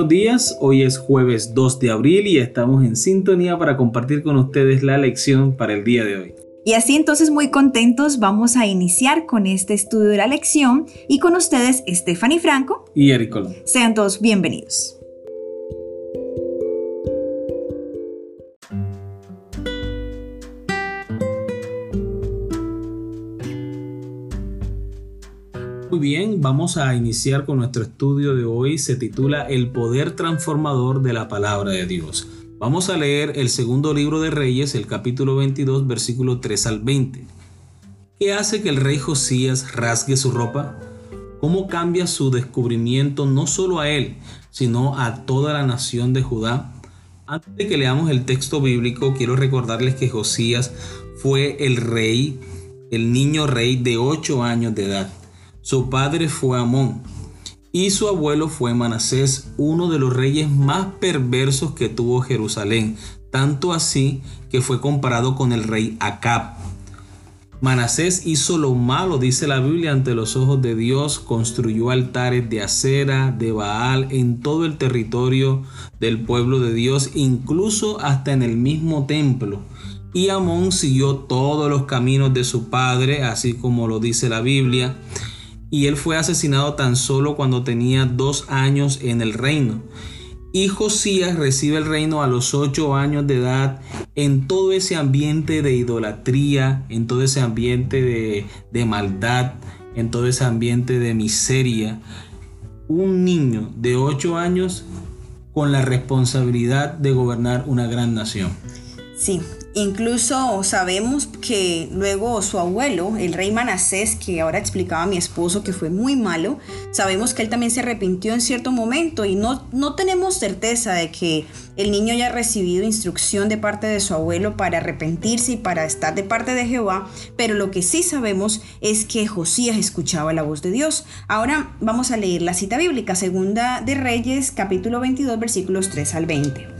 Buenos días, hoy es jueves 2 de abril y estamos en sintonía para compartir con ustedes la lección para el día de hoy. Y así entonces muy contentos vamos a iniciar con este estudio de la lección y con ustedes Stephanie Franco y Eric Colón. Sean todos bienvenidos. Muy bien, vamos a iniciar con nuestro estudio de hoy. Se titula El poder transformador de la palabra de Dios. Vamos a leer el segundo libro de Reyes, el capítulo 22, versículo 3 al 20. ¿Qué hace que el rey Josías rasgue su ropa? ¿Cómo cambia su descubrimiento no solo a él, sino a toda la nación de Judá? Antes de que leamos el texto bíblico, quiero recordarles que Josías fue el rey, el niño rey de 8 años de edad. Su padre fue Amón y su abuelo fue Manasés, uno de los reyes más perversos que tuvo Jerusalén, tanto así que fue comparado con el rey Acab. Manasés hizo lo malo, dice la Biblia, ante los ojos de Dios, construyó altares de acera, de Baal, en todo el territorio del pueblo de Dios, incluso hasta en el mismo templo. Y Amón siguió todos los caminos de su padre, así como lo dice la Biblia y él fue asesinado tan solo cuando tenía dos años en el reino. Y Josías recibe el reino a los ocho años de edad en todo ese ambiente de idolatría, en todo ese ambiente de, maldad, en todo ese ambiente de miseria. Un niño de ocho años con la responsabilidad de gobernar una gran nación. Sí, Incluso sabemos que luego su abuelo, el rey Manasés, que ahora explicaba a mi esposo que fue muy malo, sabemos que él también se arrepintió en cierto momento y no, no tenemos certeza de que el niño haya recibido instrucción de parte de su abuelo para arrepentirse y para estar de parte de Jehová, pero lo que sí sabemos es que Josías escuchaba la voz de Dios. Ahora vamos a leer la cita bíblica, segunda de Reyes, capítulo 22, versículos 3 al 20.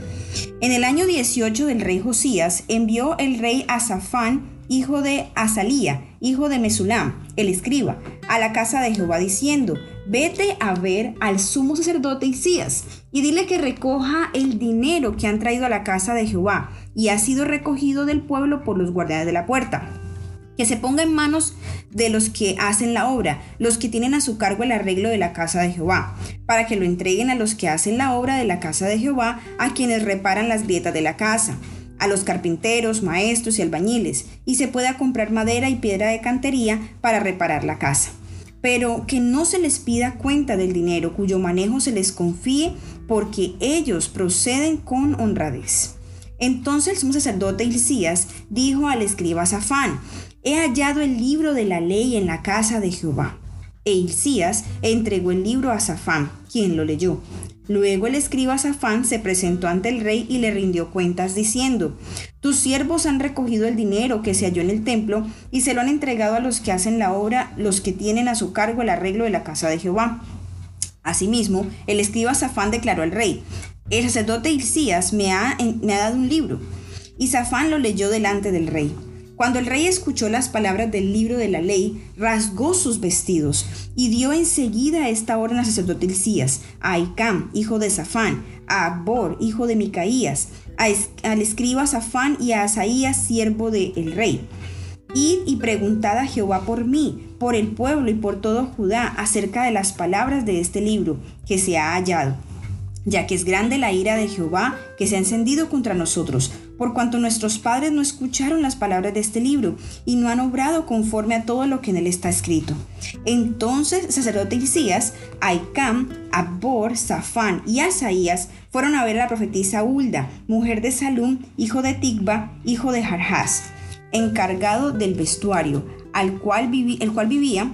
En el año 18 del rey Josías envió el rey Asafán, hijo de Azalía, hijo de Mesulam, el escriba, a la casa de Jehová diciendo, vete a ver al sumo sacerdote Isías y dile que recoja el dinero que han traído a la casa de Jehová y ha sido recogido del pueblo por los guardianes de la puerta que se ponga en manos de los que hacen la obra, los que tienen a su cargo el arreglo de la casa de Jehová, para que lo entreguen a los que hacen la obra de la casa de Jehová, a quienes reparan las grietas de la casa, a los carpinteros, maestros y albañiles, y se pueda comprar madera y piedra de cantería para reparar la casa. Pero que no se les pida cuenta del dinero cuyo manejo se les confíe, porque ellos proceden con honradez. Entonces el sumo sacerdote Hilcías dijo al escriba Safán, he hallado el libro de la ley en la casa de Jehová. E Hilcías entregó el libro a Safán, quien lo leyó. Luego el escriba Safán se presentó ante el rey y le rindió cuentas diciendo, Tus siervos han recogido el dinero que se halló en el templo y se lo han entregado a los que hacen la obra, los que tienen a su cargo el arreglo de la casa de Jehová. Asimismo, el escriba Safán declaró al rey, El sacerdote Hilcías me ha, me ha dado un libro. Y Safán lo leyó delante del rey. Cuando el rey escuchó las palabras del libro de la ley, rasgó sus vestidos y dio enseguida esta orden al sacerdote Hilcías, a Icam, hijo de Safán, a Abor, hijo de Micaías, al escriba Safán y a Asaías, siervo del rey. Id y preguntad a Jehová por mí, por el pueblo y por todo Judá acerca de las palabras de este libro que se ha hallado ya que es grande la ira de Jehová que se ha encendido contra nosotros, por cuanto nuestros padres no escucharon las palabras de este libro y no han obrado conforme a todo lo que en él está escrito. Entonces sacerdote Isías, Aicam, Abor, Safán y Asaías fueron a ver a la profetisa Hulda, mujer de Salum, hijo de Tigba, hijo de Jarjás, encargado del vestuario, al cual el cual vivía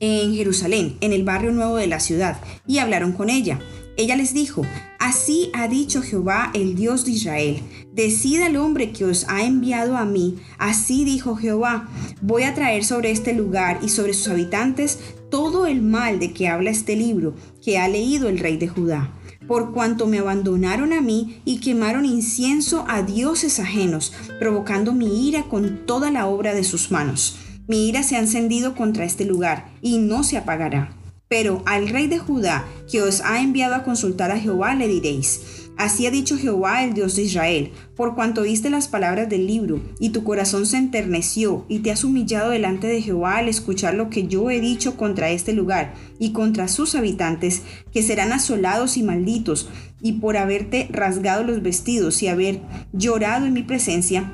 en Jerusalén, en el barrio nuevo de la ciudad, y hablaron con ella. Ella les dijo, Así ha dicho Jehová, el Dios de Israel, decida al hombre que os ha enviado a mí, así dijo Jehová, voy a traer sobre este lugar y sobre sus habitantes todo el mal de que habla este libro que ha leído el rey de Judá por cuanto me abandonaron a mí y quemaron incienso a dioses ajenos, provocando mi ira con toda la obra de sus manos. Mi ira se ha encendido contra este lugar y no se apagará. Pero al rey de Judá, que os ha enviado a consultar a Jehová, le diréis, Así ha dicho Jehová, el Dios de Israel, por cuanto oíste las palabras del libro, y tu corazón se enterneció, y te has humillado delante de Jehová al escuchar lo que yo he dicho contra este lugar, y contra sus habitantes, que serán asolados y malditos, y por haberte rasgado los vestidos y haber llorado en mi presencia,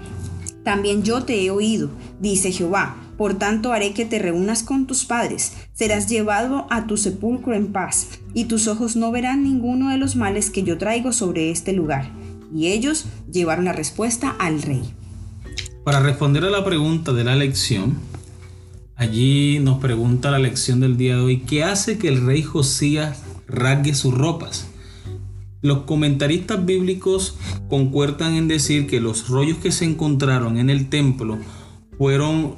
también yo te he oído, dice Jehová. Por tanto haré que te reúnas con tus padres, serás llevado a tu sepulcro en paz, y tus ojos no verán ninguno de los males que yo traigo sobre este lugar. Y ellos llevaron la respuesta al rey. Para responder a la pregunta de la lección, allí nos pregunta la lección del día de hoy, ¿qué hace que el rey Josías rasgue sus ropas? Los comentaristas bíblicos concuerdan en decir que los rollos que se encontraron en el templo fueron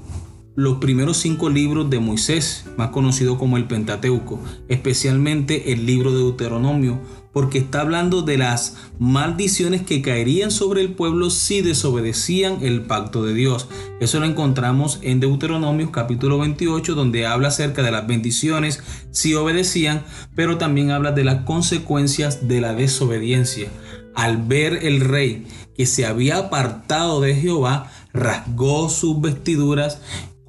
los primeros cinco libros de Moisés, más conocido como el Pentateuco, especialmente el libro de Deuteronomio, porque está hablando de las maldiciones que caerían sobre el pueblo si desobedecían el pacto de Dios. Eso lo encontramos en Deuteronomio capítulo 28, donde habla acerca de las bendiciones si obedecían, pero también habla de las consecuencias de la desobediencia. Al ver el rey que se había apartado de Jehová, rasgó sus vestiduras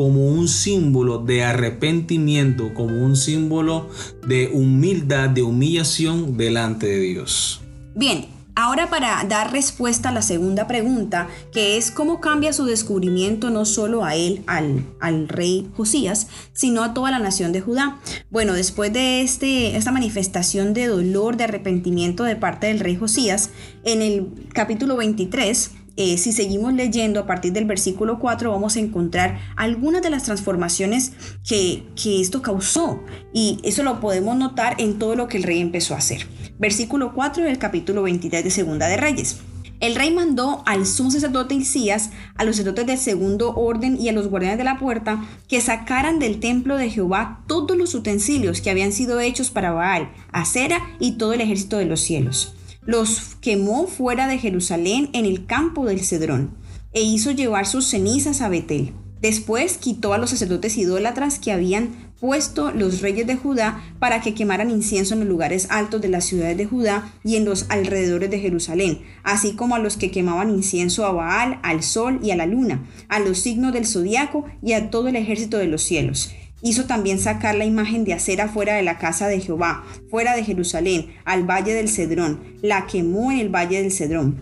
como un símbolo de arrepentimiento, como un símbolo de humildad, de humillación delante de Dios. Bien, ahora para dar respuesta a la segunda pregunta, que es cómo cambia su descubrimiento no solo a él, al, al rey Josías, sino a toda la nación de Judá. Bueno, después de este, esta manifestación de dolor, de arrepentimiento de parte del rey Josías, en el capítulo 23, eh, si seguimos leyendo a partir del versículo 4 vamos a encontrar algunas de las transformaciones que, que esto causó y eso lo podemos notar en todo lo que el rey empezó a hacer. Versículo 4 del capítulo 23 de Segunda de Reyes. El rey mandó al sumo sacerdote Isías, a los sacerdotes del segundo orden y a los guardianes de la puerta que sacaran del templo de Jehová todos los utensilios que habían sido hechos para Baal, Acera y todo el ejército de los cielos los quemó fuera de Jerusalén en el campo del Cedrón, e hizo llevar sus cenizas a Betel. Después quitó a los sacerdotes idólatras que habían puesto los reyes de Judá para que quemaran incienso en los lugares altos de las ciudades de Judá y en los alrededores de Jerusalén, así como a los que quemaban incienso a Baal, al sol y a la luna, a los signos del zodiaco y a todo el ejército de los cielos Hizo también sacar la imagen de acera fuera de la casa de Jehová, fuera de Jerusalén, al valle del Cedrón. La quemó en el valle del Cedrón.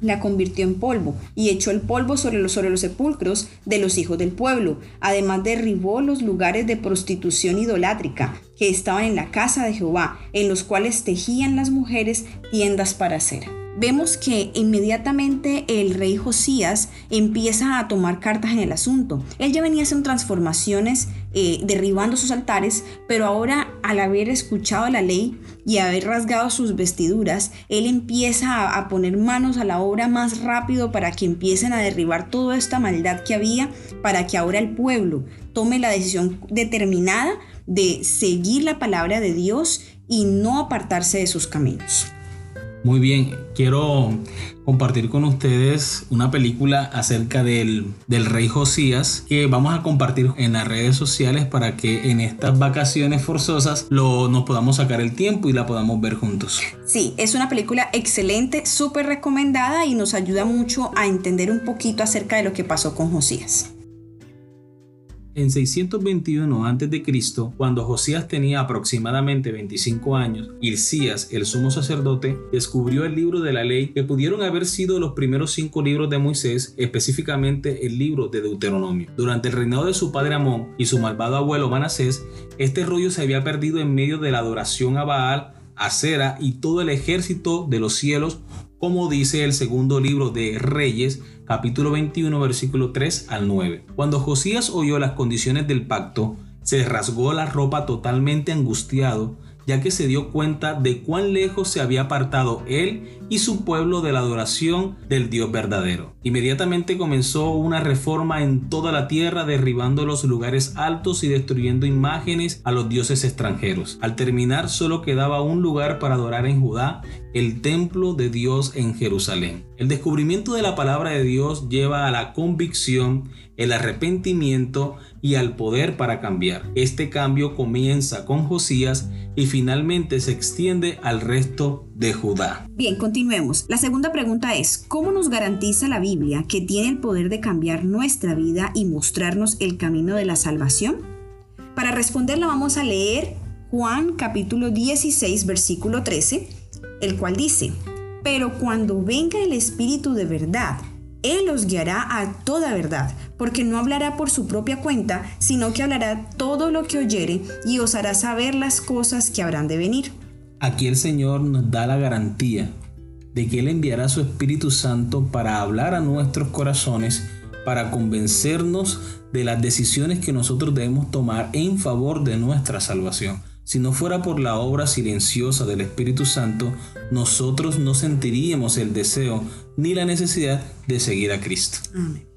La convirtió en polvo y echó el polvo sobre los, sobre los sepulcros de los hijos del pueblo. Además derribó los lugares de prostitución idolátrica que estaban en la casa de Jehová, en los cuales tejían las mujeres tiendas para cera vemos que inmediatamente el rey Josías empieza a tomar cartas en el asunto. Él ya venía haciendo transformaciones, eh, derribando sus altares, pero ahora al haber escuchado la ley y haber rasgado sus vestiduras, él empieza a, a poner manos a la obra más rápido para que empiecen a derribar toda esta maldad que había, para que ahora el pueblo tome la decisión determinada de seguir la palabra de Dios y no apartarse de sus caminos. Muy bien, quiero compartir con ustedes una película acerca del, del, rey Josías que vamos a compartir en las redes sociales para que en estas vacaciones forzosas lo, nos podamos sacar el tiempo y la podamos ver juntos. Sí, es una película excelente, súper recomendada y nos ayuda mucho a entender un poquito acerca de lo que pasó con Josías. En 621 a.C., cuando Josías tenía aproximadamente 25 años, Hilcías, el sumo sacerdote, descubrió el libro de la ley que pudieron haber sido los primeros cinco libros de Moisés, específicamente el libro de Deuteronomio. Durante el reinado de su padre Amón y su malvado abuelo Manasés, este rollo se había perdido en medio de la adoración a Baal, a Sera y todo el ejército de los cielos, como dice el segundo libro de Reyes, capítulo 21, versículo 3 al 9. Cuando Josías oyó las condiciones del pacto, se rasgó la ropa totalmente angustiado, ya que se dio cuenta de cuán lejos se había apartado él y su pueblo de la adoración del Dios verdadero. Inmediatamente comenzó una reforma en toda la tierra, derribando los lugares altos y destruyendo imágenes a los dioses extranjeros. Al terminar solo quedaba un lugar para adorar en Judá, el templo de Dios en Jerusalén. El descubrimiento de la palabra de Dios lleva a la convicción, el arrepentimiento y al poder para cambiar. Este cambio comienza con Josías y finalmente se extiende al resto de Judá. Bien, continuemos. La segunda pregunta es, ¿cómo nos garantiza la Biblia que tiene el poder de cambiar nuestra vida y mostrarnos el camino de la salvación? Para responderla vamos a leer Juan capítulo 16 versículo 13, el cual dice, pero cuando venga el Espíritu de verdad, él os guiará a toda verdad, porque no hablará por su propia cuenta, sino que hablará todo lo que oyere y os hará saber las cosas que habrán de venir. Aquí el Señor nos da la garantía de que Él enviará su Espíritu Santo para hablar a nuestros corazones, para convencernos de las decisiones que nosotros debemos tomar en favor de nuestra salvación. Si no fuera por la obra silenciosa del Espíritu Santo, nosotros no sentiríamos el deseo ni la necesidad de seguir a Cristo.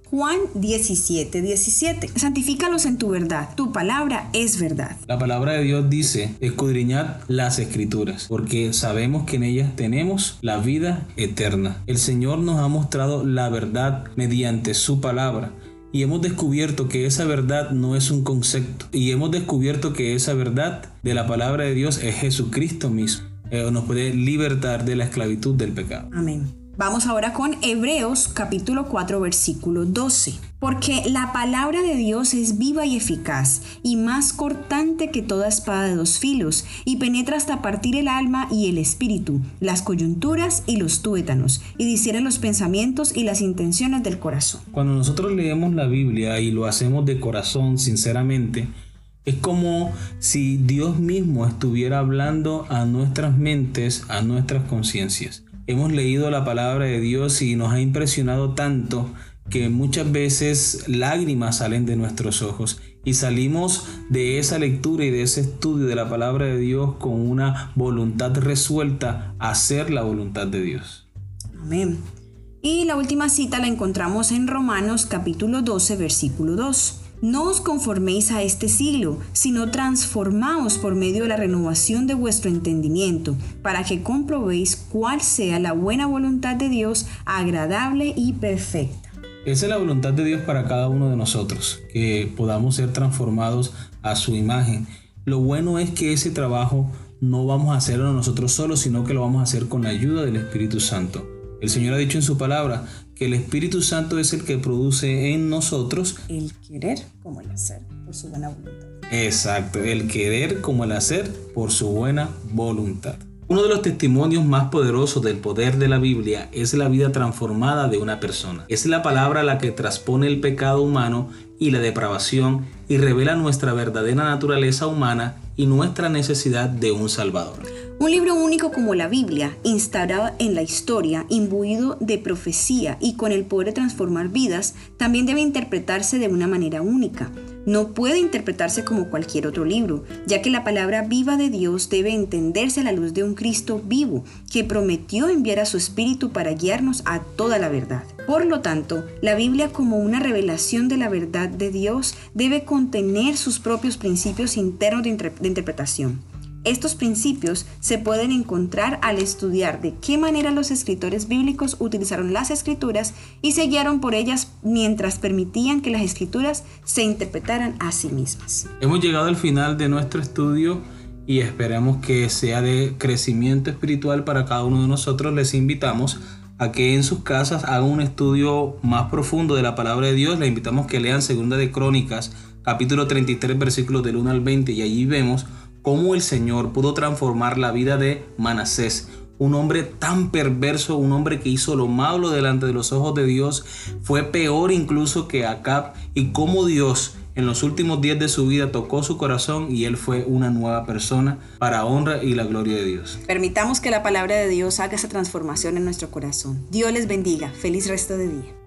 Juan 17, 17. Santifícalos en tu verdad. Tu palabra es verdad. La palabra de Dios dice, escudriñad las escrituras, porque sabemos que en ellas tenemos la vida eterna. El Señor nos ha mostrado la verdad mediante su palabra y hemos descubierto que esa verdad no es un concepto. Y hemos descubierto que esa verdad de la palabra de Dios es Jesucristo mismo. Eh, nos puede libertar de la esclavitud del pecado. Amén. Vamos ahora con Hebreos capítulo 4 versículo 12. Porque la palabra de Dios es viva y eficaz, y más cortante que toda espada de dos filos, y penetra hasta partir el alma y el espíritu, las coyunturas y los tuétanos, y discierne los pensamientos y las intenciones del corazón. Cuando nosotros leemos la Biblia y lo hacemos de corazón, sinceramente, es como si Dios mismo estuviera hablando a nuestras mentes, a nuestras conciencias hemos leído la palabra de Dios y nos ha impresionado tanto que muchas veces lágrimas salen de nuestros ojos y salimos de esa lectura y de ese estudio de la palabra de Dios con una voluntad resuelta a hacer la voluntad de Dios. Amén. Y la última cita la encontramos en Romanos capítulo 12 versículo 2. No os conforméis a este siglo, sino transformaos por medio de la renovación de vuestro entendimiento, para que comprobéis cuál sea la buena voluntad de Dios, agradable y perfecta. Esa es la voluntad de Dios para cada uno de nosotros, que podamos ser transformados a su imagen. Lo bueno es que ese trabajo no vamos a hacerlo nosotros solos, sino que lo vamos a hacer con la ayuda del Espíritu Santo. El Señor ha dicho en su palabra que el Espíritu Santo es el que produce en nosotros el querer como el hacer por su buena voluntad. Exacto, el querer como el hacer por su buena voluntad. Uno de los testimonios más poderosos del poder de la Biblia es la vida transformada de una persona. Es la palabra la que transpone el pecado humano y la depravación y revela nuestra verdadera naturaleza humana y nuestra necesidad de un Salvador. Un libro único como la Biblia, instaurado en la historia, imbuido de profecía y con el poder de transformar vidas, también debe interpretarse de una manera única. No puede interpretarse como cualquier otro libro, ya que la palabra viva de Dios debe entenderse a la luz de un Cristo vivo, que prometió enviar a su Espíritu para guiarnos a toda la verdad. Por lo tanto, la Biblia como una revelación de la verdad de Dios debe contener sus propios principios internos de, interpretación. Estos principios se pueden encontrar al estudiar de qué manera los escritores bíblicos utilizaron las escrituras y se guiaron por ellas mientras permitían que las escrituras se interpretaran a sí mismas. Hemos llegado al final de nuestro estudio y esperamos que sea de crecimiento espiritual para cada uno de nosotros. Les invitamos a que en sus casas hagan un estudio más profundo de la palabra de Dios. Les invitamos que lean Segunda de Crónicas, capítulo 33, versículos del 1 al 20 y allí vemos cómo el Señor pudo transformar la vida de Manasés, un hombre tan perverso, un hombre que hizo lo malo delante de los ojos de Dios, fue peor incluso que Acab, y cómo Dios en los últimos días de su vida tocó su corazón y él fue una nueva persona para honra y la gloria de Dios. Permitamos que la palabra de Dios haga esa transformación en nuestro corazón. Dios les bendiga. Feliz resto de día.